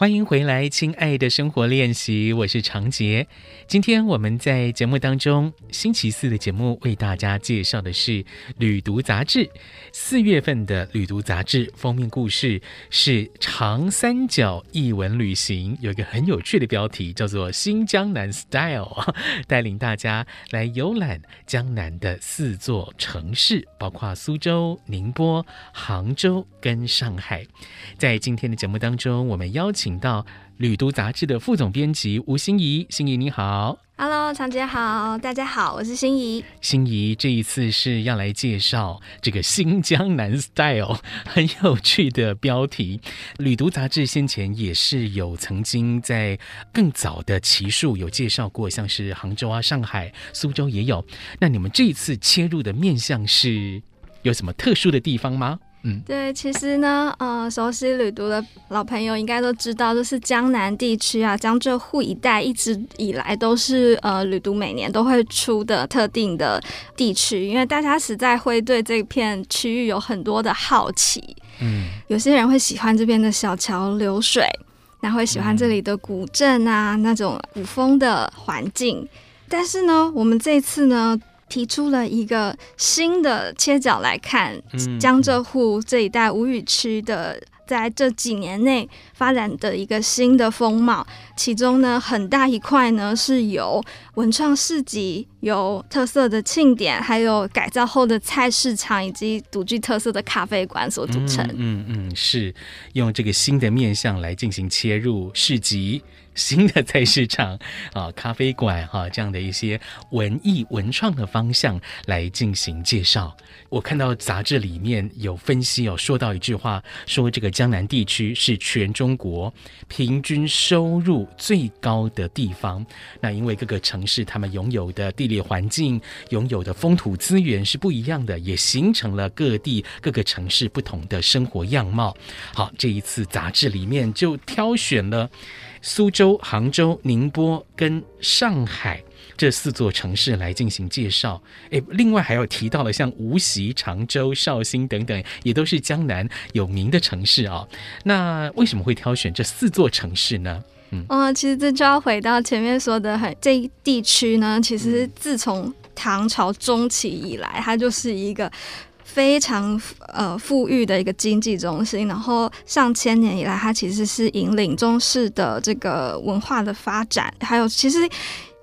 欢迎回来，亲爱的生活练习，我是长杰。今天我们在节目当中，星期四的节目为大家介绍的是《旅读杂志》四月份的《旅读杂志》封面故事是长三角译文旅行，有一个很有趣的标题，叫做“新江南 Style”，带领大家来游览江南的四座城市，包括苏州、宁波、杭州跟上海。在今天的节目当中，我们邀请。请到《旅读杂志》的副总编辑吴心怡，心怡你好，Hello，长姐好，大家好，我是心怡。心怡这一次是要来介绍这个新江南 style，很有趣的标题。《旅读杂志》先前也是有曾经在更早的期数有介绍过，像是杭州啊、上海、苏州也有。那你们这一次切入的面向是有什么特殊的地方吗？嗯，对，其实呢，呃，熟悉旅读的老朋友应该都知道，就是江南地区啊，江浙沪一带一直以来都是呃旅读每年都会出的特定的地区，因为大家实在会对这片区域有很多的好奇。嗯，有些人会喜欢这边的小桥流水，那会喜欢这里的古镇啊，那种古风的环境。但是呢，我们这次呢。提出了一个新的切角来看江浙沪这一带吴语区的，在这几年内发展的一个新的风貌。其中呢，很大一块呢是由文创市集、有特色的庆典，还有改造后的菜市场以及独具特色的咖啡馆所组成。嗯嗯，是用这个新的面向来进行切入市集。新的菜市场啊，咖啡馆哈，这样的一些文艺文创的方向来进行介绍。我看到杂志里面有分析有说到一句话，说这个江南地区是全中国平均收入最高的地方。那因为各个城市他们拥有的地理环境、拥有的风土资源是不一样的，也形成了各地各个城市不同的生活样貌。好，这一次杂志里面就挑选了。苏州、杭州、宁波跟上海这四座城市来进行介绍。诶，另外还有提到了像无锡、常州、绍兴等等，也都是江南有名的城市啊、那为什么会挑选这四座城市呢？嗯，哦，其实这就要回到前面说的，很这一地区呢，其实自从唐朝中期以来，它就是一个。非常呃富裕的一个经济中心，然后上千年以来，它其实是引领中式的这个文化的发展，还有其实。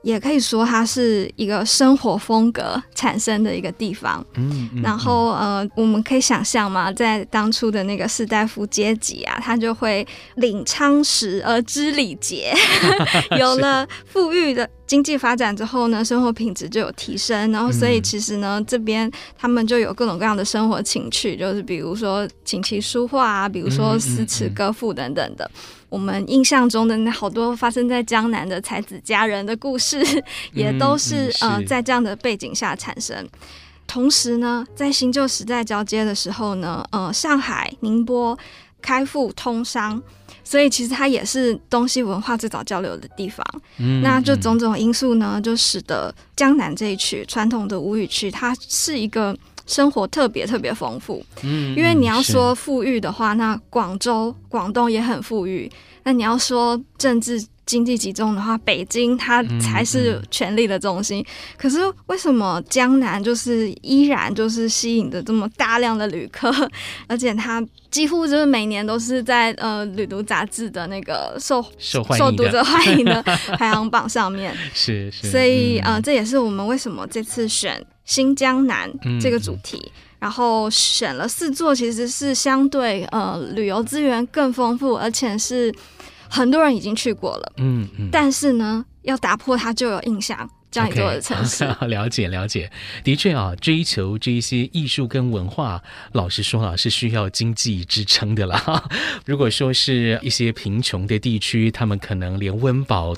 也可以说它是一个生活风格产生的一个地方。嗯，嗯，然后呃，我们可以想象嘛，在当初的那个士大夫阶级啊，他就会领昌实而知礼节。有了富裕的经济发展之后呢，生活品质就有提升。然后，所以其实呢，这边他们就有各种各样的生活情趣，就是比如说琴棋书画啊，比如说诗词歌赋等等的。我们印象中的那好多发生在江南的才子佳人的故事，也都是、呃在这样的背景下产生。同时呢，在新旧时代交接的时候呢，呃，上海、宁波开埠通商，所以其实它也是东西文化最早交流的地方。嗯，那就种种因素呢，就使得江南这一区传统的吴语区，它是一个。生活特别特别丰富，嗯，因为你要说富裕的话，那广州、广东也很富裕。那你要说政治经济集中的话，北京它才是权力的中心。可是为什么江南就是依然就是吸引着这么大量的旅客，而且它几乎就是每年都是在呃旅读杂志的那个受受欢迎受读者欢迎的 排行榜上面。是是，所以呃，这也是我们为什么这次选。新江南这个主题，嗯，然后选了四座，其实是相对呃旅游资源更丰富，而且是很多人已经去过了。嗯嗯，但是呢，要打破它旧有印象。这样一座城市，okay, 了解了解，的确啊，追求这一些艺术跟文化，老实说啊，是需要经济支撑的啦。如果说是一些贫穷的地区，他们可能连温饱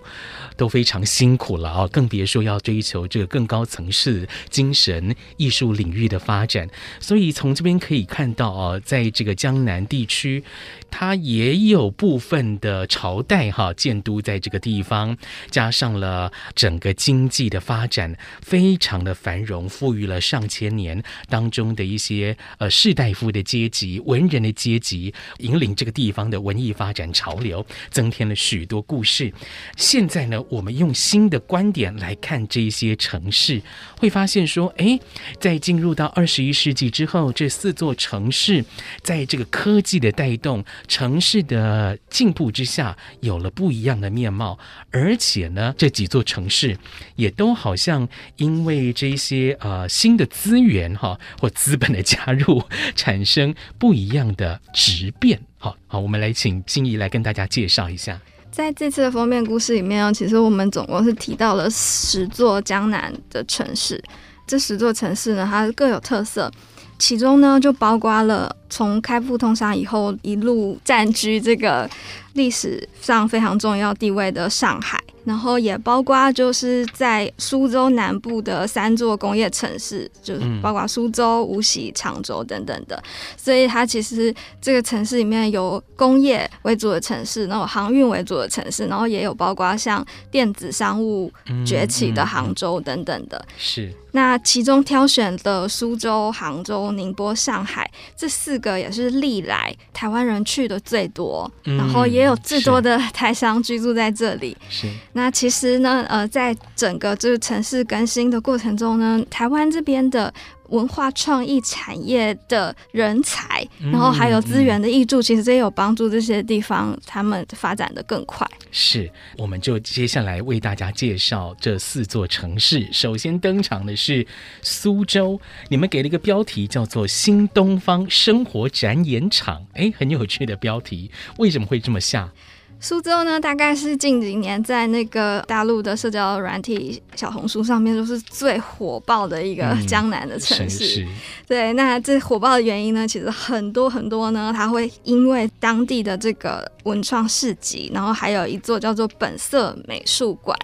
都非常辛苦了啊，更别说要追求这个更高层次精神艺术领域的发展。所以从这边可以看到啊，在这个江南地区，它也有部分的朝代哈建都在这个地方，加上了整个经济。的发展非常的繁荣，富裕了上千年当中的一些呃士大夫的阶级、文人的阶级，引领这个地方的文艺发展潮流，增添了许多故事。现在呢，我们用新的观点来看这些城市，会发现说，哎，在进入到二十一世纪之后，这四座城市在这个科技的带动、城市的进步之下，有了不一样的面貌。而且呢，这几座城市也都好像因为这些呃新的资源哈或资本的加入，产生不一样的质变。好好，我们来请心怡来跟大家介绍一下。在这次的封面故事里面，其实我们总共是提到了十座江南的城市。这十座城市呢，它各有特色，其中呢就包括了从开埠通商以后一路占据这个历史上非常重要地位的上海。然后也包括就是在苏州南部的三座工业城市，就是包括苏州、无锡、常州等等的。所以它其实这个城市里面有工业为主的城市，然后航运为主的城市，然后也有包括像电子商务崛起的杭州等等的。是。那其中挑选的苏州、杭州、宁波、上海这四个也是历来台湾人去的最多，然后也有最多的台商居住在这里。是。那其实呢，呃，在整个这个城市更新的过程中呢，台湾这边的文化创意产业的人才，然后还有资源的挹注，其实这也有帮助这些地方他们发展的更快。是，我们就接下来为大家介绍这四座城市。首先登场的是苏州，你们给了一个标题叫做“新东方生活展演场”，哎，很有趣的标题，为什么会这么下？苏州呢，大概是近几年在那个大陆的社交软体小红书上面，就是最火爆的一个江南的城市。嗯、对，那这火爆的原因呢，其实很多很多呢，它会因为当地的这个文创市集，然后还有一座叫做本色美术馆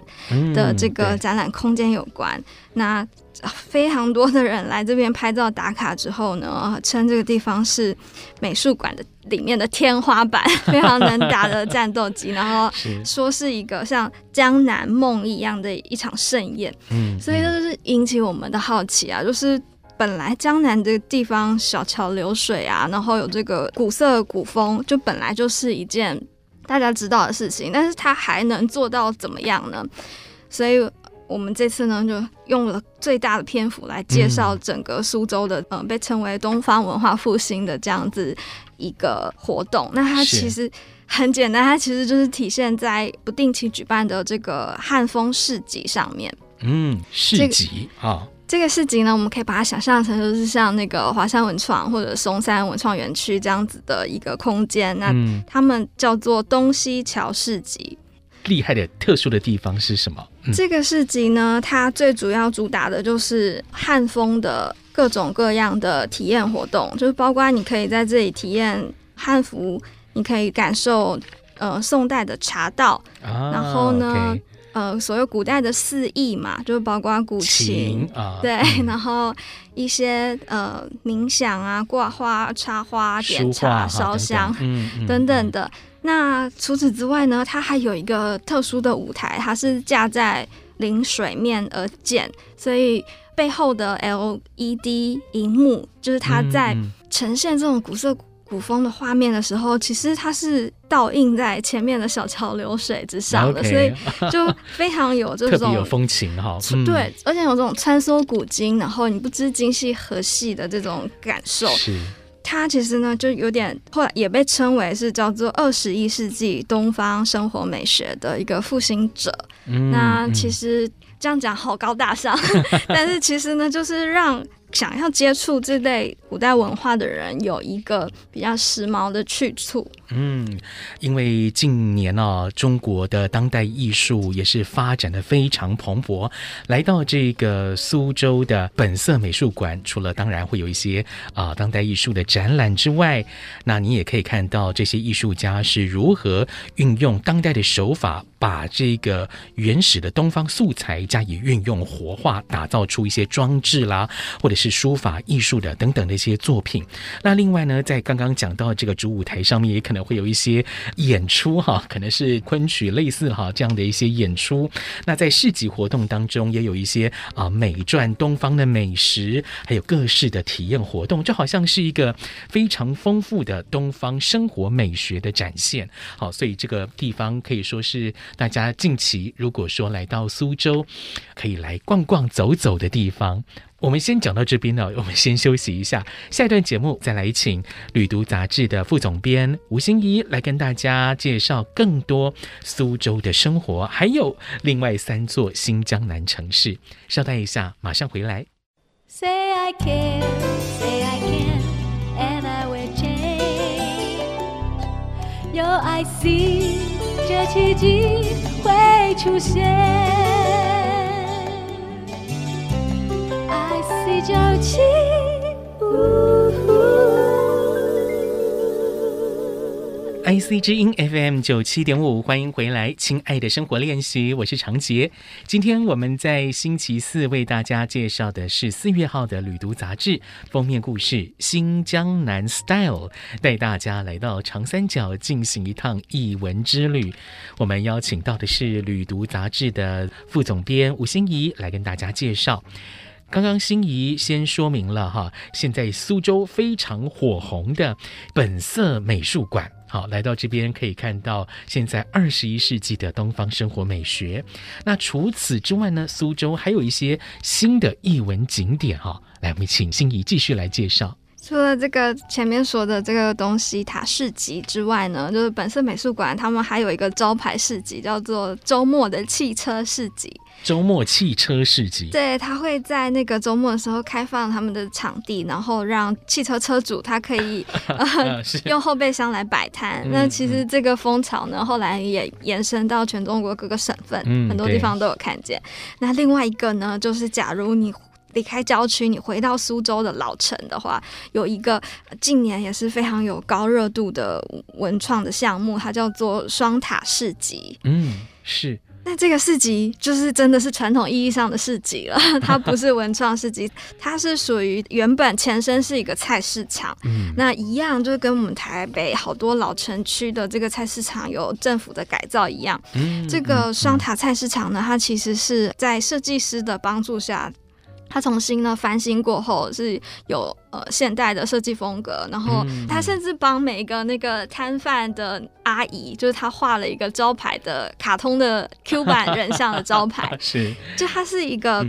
的这个展览空间有关。嗯、那非常多的人来这边拍照打卡之后呢，称这个地方是美术馆的里面的天花板，非常能打的战斗机，然后 说是一个像江南梦一样的一场盛宴。嗯，所以这就是引起我们的好奇啊，就是本来江南这个地方小桥流水啊，然后有这个古色古风，就本来就是一件大家知道的事情，但是它还能做到怎么样呢？所以。我们这次呢，就用了最大的篇幅来介绍整个苏州的，嗯、呃，被称为东方文化复兴的这样子一个活动。那它其实很简单，它其实就是体现在不定期举办的这个汉风市集上面。嗯，市集啊、这个哦，这个市集呢，我们可以把它想象成就是像那个华山文创或者松山文创园区这样子的一个空间。那他们叫做东西桥市集。厉害的特殊的地方是什么？嗯、这个市集呢，它最主要主打的就是汉风的各种各样的体验活动，就是包括你可以在这里体验汉服，你可以感受呃宋代的茶道，啊、然后呢、okay、呃所有古代的四艺嘛，就是包括古琴，琴啊、对，嗯、然后一些呃冥想啊、挂花、插花、点茶、烧香等等的。那除此之外呢，它还有一个特殊的舞台，它是架在临水面而建，所以背后的 LED 荧幕，就是它在呈现这种古色古风的画面的时候，其实它是倒映在前面的小桥流水之上的.所以就非常有这种特别有风情哈。对，而且有这种穿梭古今，然后你不知今夕何夕的这种感受。是。它其实呢，就有点后来也被称为是叫做二十一世纪东方生活美学的一个复兴者。嗯，那其实这样讲好高大上，但是其实呢，就是让。想要接触这类古代文化的人，有一个比较时髦的去处。嗯，因为近年啊，中国的当代艺术也是发展的非常蓬勃。来到这个苏州的本色美术馆，除了当然会有一些啊、当代艺术的展览之外，那你也可以看到这些艺术家是如何运用当代的手法，把这个原始的东方素材加以运用活化，打造出一些装置啦，或者是。书法艺术的等等的一些作品。那另外呢，在刚刚讲到这个主舞台上面，也可能会有一些演出哈，可能是昆曲类似哈这样的一些演出。那在市集活动当中，也有一些啊美传东方的美食，还有各式的体验活动，就好像是一个非常丰富的东方生活美学的展现。好，所以这个地方可以说是大家近期如果说来到苏州，可以来逛逛走走的地方。我们先讲到这边呢，我们先休息一下，下一段节目再来请《旅读》杂志的副总编吴欣怡来跟大家介绍更多苏州的生活，还有另外三座新江南城市。稍待一下，马上回来。Say I can, say I can, and I will change. 有爱心，这奇迹会出现。IC 之音 FM 九七点五，欢迎回来，亲爱的生活练习，我是长杰。今天我们在星期四为大家介绍的是四月号的《旅读》杂志封面故事《新江南 Style》，带大家来到长三角进行一趟艺文之旅。我们邀请到的是《旅读》杂志的副总编吴欣怡来跟大家介绍。刚刚心仪先说明了哈，现在苏州非常火红的本色美术馆，好，来到这边可以看到现在二十一世纪的东方生活美学。那除此之外呢，苏州还有一些新的艺文景点哈，来，我们请心仪继续来介绍。除了这个前面说的这个东西塔市集之外呢，就是本色美术馆他们还有一个招牌市集，叫做周末的汽车市集。周末汽车市集，对，他会在那个周末的时候开放他们的场地，然后让汽车车主他可以 呃用后备箱来摆摊。嗯、那其实这个风潮呢，后来也延伸到全中国各个省份，嗯、很多地方都有看见。那另外一个呢，就是假如你。离开郊区，你回到苏州的老城的话，有一个近年也是非常有高热度的文创的项目，它叫做双塔市集。嗯，是。那这个市集就是真的是传统意义上的市集了，它不是文创市集，它是属于原本前身是一个菜市场。嗯，那一样就是跟我们台北好多老城区的这个菜市场有政府的改造一样。嗯，这个双塔菜市场呢，它其实是在设计师的帮助下。他重新呢翻新过后是有呃现代的设计风格，然后他甚至帮每一个那个摊贩的阿姨，就是他画了一个招牌的卡通的 Q 版人像的招牌，是，就他是一个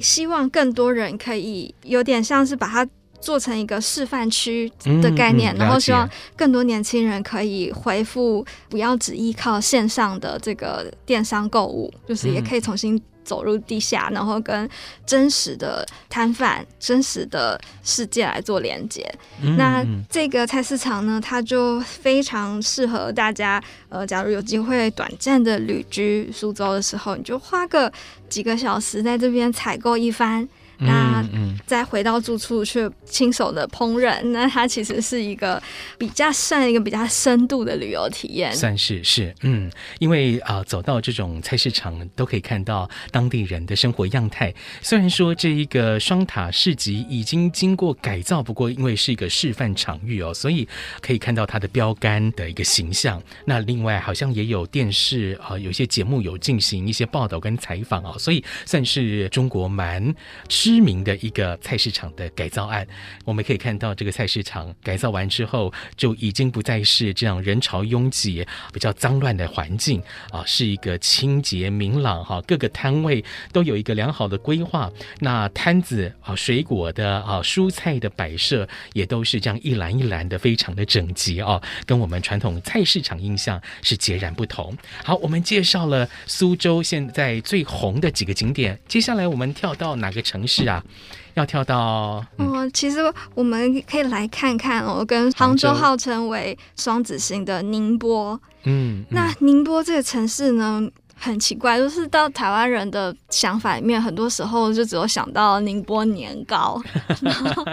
希望更多人可以有点像是把它做成一个示范区的概念，然后希望更多年轻人可以恢复不要只依靠线上的这个电商购物，就是也可以重新。走入地下，然后跟真实的摊贩、真实的世界来做连接。嗯、那这个菜市场呢，它就非常适合大家。呃，假如有机会短暂的旅居苏州的时候，你就花个几个小时在这边采购一番。那再回到住处去亲手的烹饪，那它其实是一个比较算一个比较深度的旅游体验，算是是嗯，因为啊、呃，走到这种菜市场都可以看到当地人的生活样态。虽然说这一个双塔市集已经经过改造，不过因为是一个示范场域哦，所以可以看到它的标杆的一个形象。那另外好像也有电视啊、呃，有些节目有进行一些报道跟采访啊，所以算是中国蛮。知名的一个菜市场的改造案，我们可以看到这个菜市场改造完之后，就已经不再是这样人潮拥挤、比较脏乱的环境啊，是一个清洁明朗哈，各个摊位都有一个良好的规划。那摊子啊，水果的啊，蔬菜的摆设也都是这样一栏一栏的，非常的整洁啊，跟我们传统菜市场印象是截然不同。好，我们介绍了苏州现在最红的几个景点，接下来我们跳到哪个城市？是啊，要跳到嗯，哦，其实我们可以来看看哦，跟杭州号称为双子星的宁波，嗯，嗯，那宁波这个城市呢，很奇怪，就是到台湾人的想法里面，很多时候就只有想到宁波年糕，然 后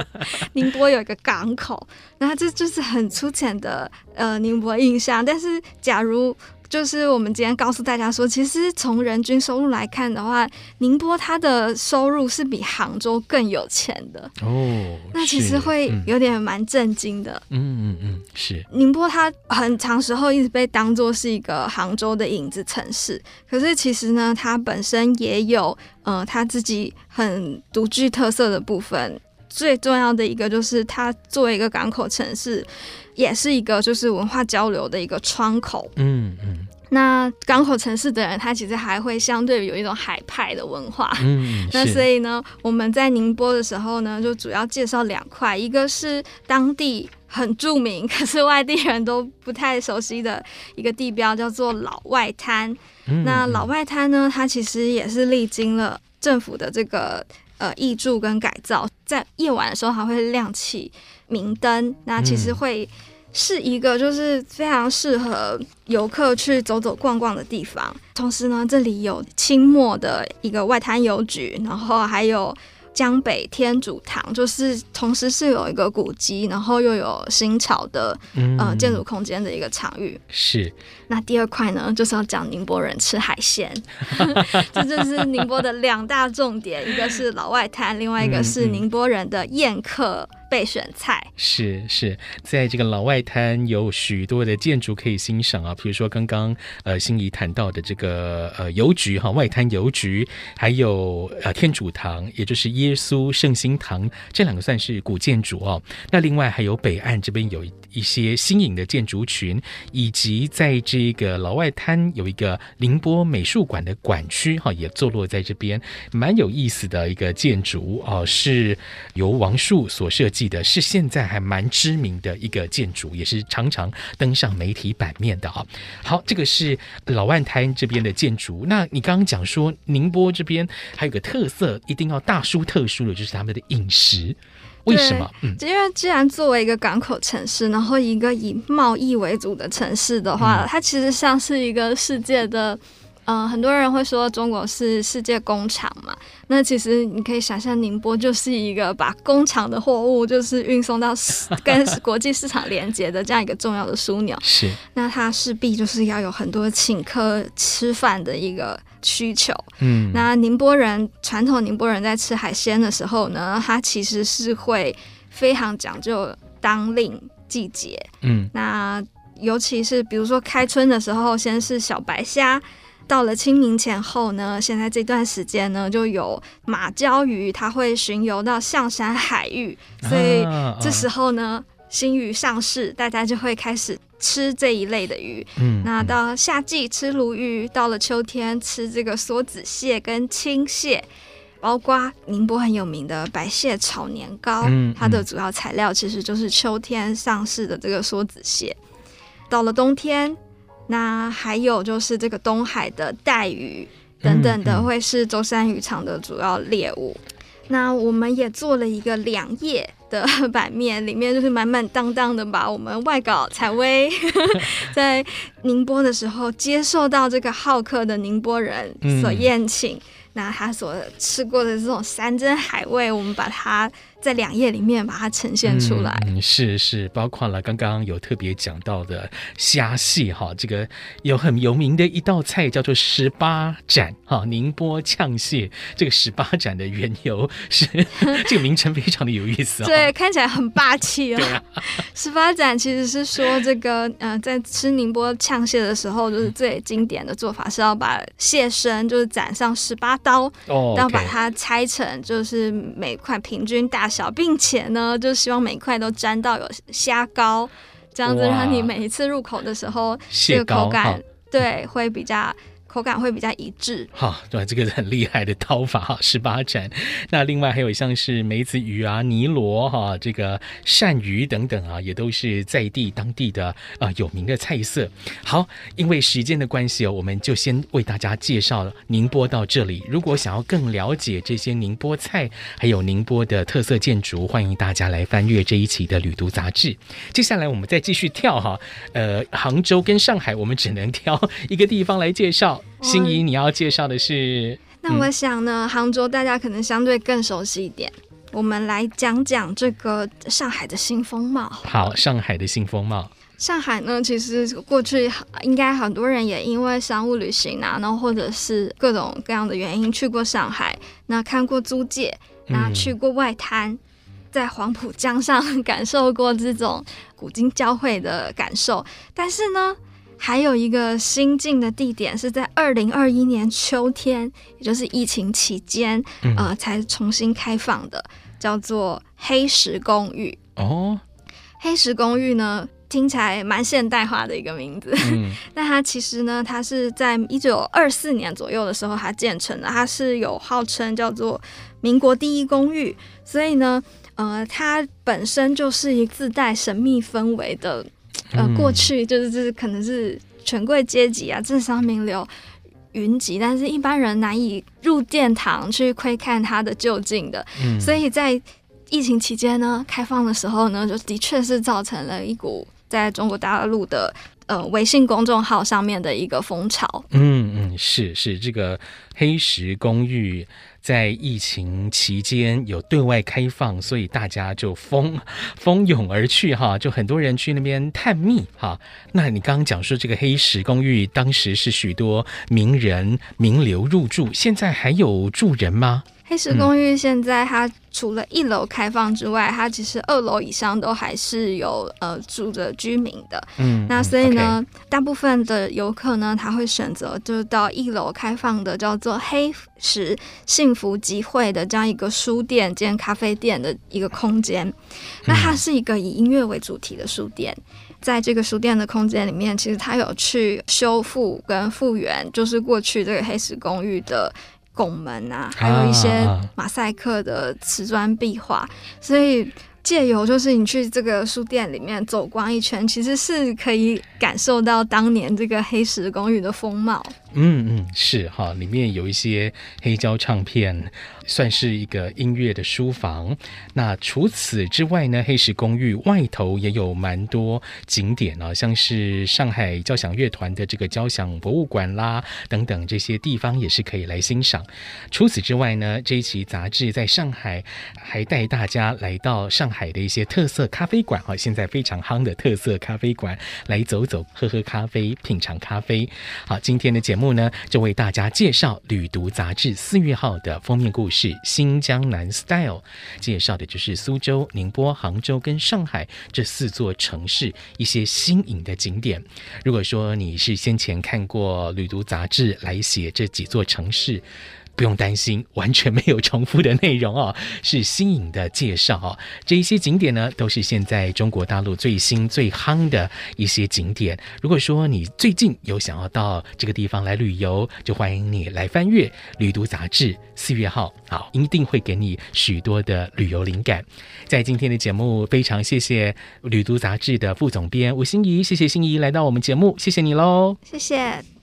宁波有一个港口，那这就是很粗浅的呃宁波印象。但是假如就是我们今天告诉大家说，其实从人均收入来看的话，宁波它的收入是比杭州更有钱的哦。那其实会有点蛮震惊的。嗯嗯嗯，是。宁波它很长时候一直被当做是一个杭州的影子城市，可是其实呢，它本身也有呃它自己很独具特色的部分。最重要的一个就是它作为一个港口城市，也是一个就是文化交流的一个窗口。嗯嗯。那港口城市的人，他其实还会相对有一种海派的文化。嗯。那所以呢，我们在宁波的时候呢，就主要介绍两块，一个是当地很著名，可是外地人都不太熟悉的一个地标，叫做老外滩。嗯。那老外滩呢，它其实也是历经了政府的这个。呃，挹注跟改造，在夜晚的时候还会亮起明灯，那其实会是一个就是非常适合游客去走走逛逛的地方。同时呢，这里有清末的一个外滩邮局，然后还有。江北天主堂就是同时是有一个古迹，然后又有新潮的、嗯、呃建筑空间的一个场域。是。那第二块呢，就是要讲宁波人吃海鲜，这就是宁波的两大重点，一个是老外滩，另外一个是宁波人的宴客。备选菜是是，在这个老外滩有许多的建筑可以欣赏啊，比如说刚刚呃心怡谈到的这个呃邮局哈，外滩邮局，还有呃天主堂，也就是耶稣圣心堂，这两个算是古建筑哦。那另外还有北岸这边有一些新颖的建筑群，以及在这个老外滩有一个宁波美术馆的馆区哈，也坐落在这边，蛮有意思的一个建筑哦，是由王树所设计。记得是现在还蛮知名的一个建筑，也是常常登上媒体版面的啊。好，这个是老万滩这边的建筑。那你刚刚讲说宁波这边还有个特色，一定要大书特书的，就是他们的饮食。为什么？嗯，因为既然作为一个港口城市，然后一个以贸易为主的城市的话，嗯、它其实像是一个世界的。嗯、呃，很多人会说中国是世界工厂嘛，那其实你可以想象，宁波就是一个把工厂的货物就是运送到跟 国际市场连接的这样一个重要的枢纽。是，那它势必就是要有很多请客吃饭的一个需求。嗯，那宁波人传统宁波人在吃海鲜的时候呢，他其实是会非常讲究当令季节。嗯，那尤其是比如说开春的时候，先是小白虾。到了清明前后呢，现在这段时间呢，就有马鲛鱼，它会巡游到象山海域，所以这时候呢，新鱼上市，大家就会开始吃这一类的鱼。嗯，那到夏季吃鲈鱼，到了秋天吃这个梭子蟹跟青蟹，包括宁波很有名的白蟹炒年糕，它的主要材料其实就是秋天上市的这个梭子蟹。到了冬天。那还有就是这个东海的带鱼等等的，会是舟山渔场的主要猎物。嗯嗯。那我们也做了一个两页的版面，里面就是满满当当的把我们外稿采薇 在宁波的时候接受到这个好客的宁波人所宴请，嗯、那他所吃过的这种山珍海味，我们把它。在两页里面把它呈现出来，嗯，是是，包括了刚刚有特别讲到的虾蟹哈，这个有很有名的一道菜叫做十八斩哈，宁波呛蟹。这个十八斩的缘由是 这个名称非常的有意思啊，对，看起来很霸气啊。十八斩其实是说这个嗯、呃，在吃宁波呛蟹的时候，就是最经典的做法是要把蟹身就是斩上十八刀，哦，然后把它拆成就是每块平均大小，并且呢，就希望每一块都沾到有虾膏，这样子让你每一次入口的时候，这个口感对会比较。口感会比较一致，好，对，这个很厉害的刀法哈，十八斩。那另外还有像是梅子鱼啊、尼螺哈、这个鳝鱼等等啊，也都是在地当地的啊、呃、有名的菜色。好，因为时间的关系哦，我们就先为大家介绍宁波到这里。如果想要更了解这些宁波菜，还有宁波的特色建筑，欢迎大家来翻阅这一期的旅读杂志。接下来我们再继续跳哈，呃，杭州跟上海，我们只能挑一个地方来介绍。心仪，你要介绍的是？那我想呢，嗯、杭州大家可能相对更熟悉一点。我们来讲讲这个上海的新风貌。好，上海的新风貌。上海呢，其实过去应该很多人也因为商务旅行啊，然后或者是各种各样的原因去过上海，那看过租界，那去过外滩，嗯、在黄浦江上 感受过这种古今交汇的感受。但是呢，还有一个新进的地点是在二零二一年秋天，也就是疫情期间，嗯、呃，才重新开放的，叫做黑石公寓。哦，黑石公寓呢？听起来蛮现代化的一个名字，嗯、但它其实呢，它是在一九二四年左右的时候它建成的，它是有号称叫做民国第一公寓，所以呢，呃，它本身就是一自带神秘氛围的，呃，过去就是就是可能是权贵阶级啊，政商名流云集，但是一般人难以入殿堂去窥看它的究竟的，嗯、所以在疫情期间呢，开放的时候呢，就的确是造成了一股。在中国大陆的呃微信公众号上面的一个风潮，嗯嗯，是是，这个黑石公寓在疫情期间有对外开放，所以大家就蜂蜂拥而去哈，就很多人去那边探秘哈。那你刚刚讲说这个黑石公寓当时是许多名人名流入住，现在还有住人吗？黑石公寓现在它除了一楼开放之外，嗯、它其实二楼以上都还是有呃住着居民的。嗯，那所以呢，okay. 大部分的游客呢，他会选择就是到一楼开放的叫做黑石幸福集会的这样一个书店兼咖啡店的一个空间。嗯、那它是一个以音乐为主题的书店，在这个书店的空间里面，其实它有去修复跟复原，就是过去这个黑石公寓的。拱门啊，还有一些马赛克的瓷砖壁画，啊、所以借由就是你去这个书店里面走逛一圈，其实是可以感受到当年这个黑石公寓的风貌。嗯嗯，是哈，里面有一些黑胶唱片，算是一个音乐的书房。那除此之外呢，黑石公寓外头也有蛮多景点啊，像是上海交响乐团的这个交响博物馆啦，等等这些地方也是可以来欣赏。除此之外呢，这一期杂志在上海还带大家来到上海的一些特色咖啡馆啊，现在非常夯的特色咖啡馆来走走、喝喝咖啡、品尝咖啡。好，今天的节目。目呢，就为大家介绍《旅读》杂志四月号的封面故事《新江南 Style》，介绍的就是苏州、宁波、杭州跟上海这四座城市一些新颖的景点。如果说你是先前看过《旅读》杂志来写这几座城市，不用担心，完全没有重复的内容哦，是新颖的介绍哦。这一些景点呢，都是现在中国大陆最新最夯的一些景点。如果说你最近有想要到这个地方来旅游，就欢迎你来翻阅《旅读》杂志四月号，好，一定会给你许多的旅游灵感。在今天的节目，非常谢谢《旅读》杂志的副总编吴欣怡，谢谢欣怡来到我们节目，谢谢你喽，谢谢。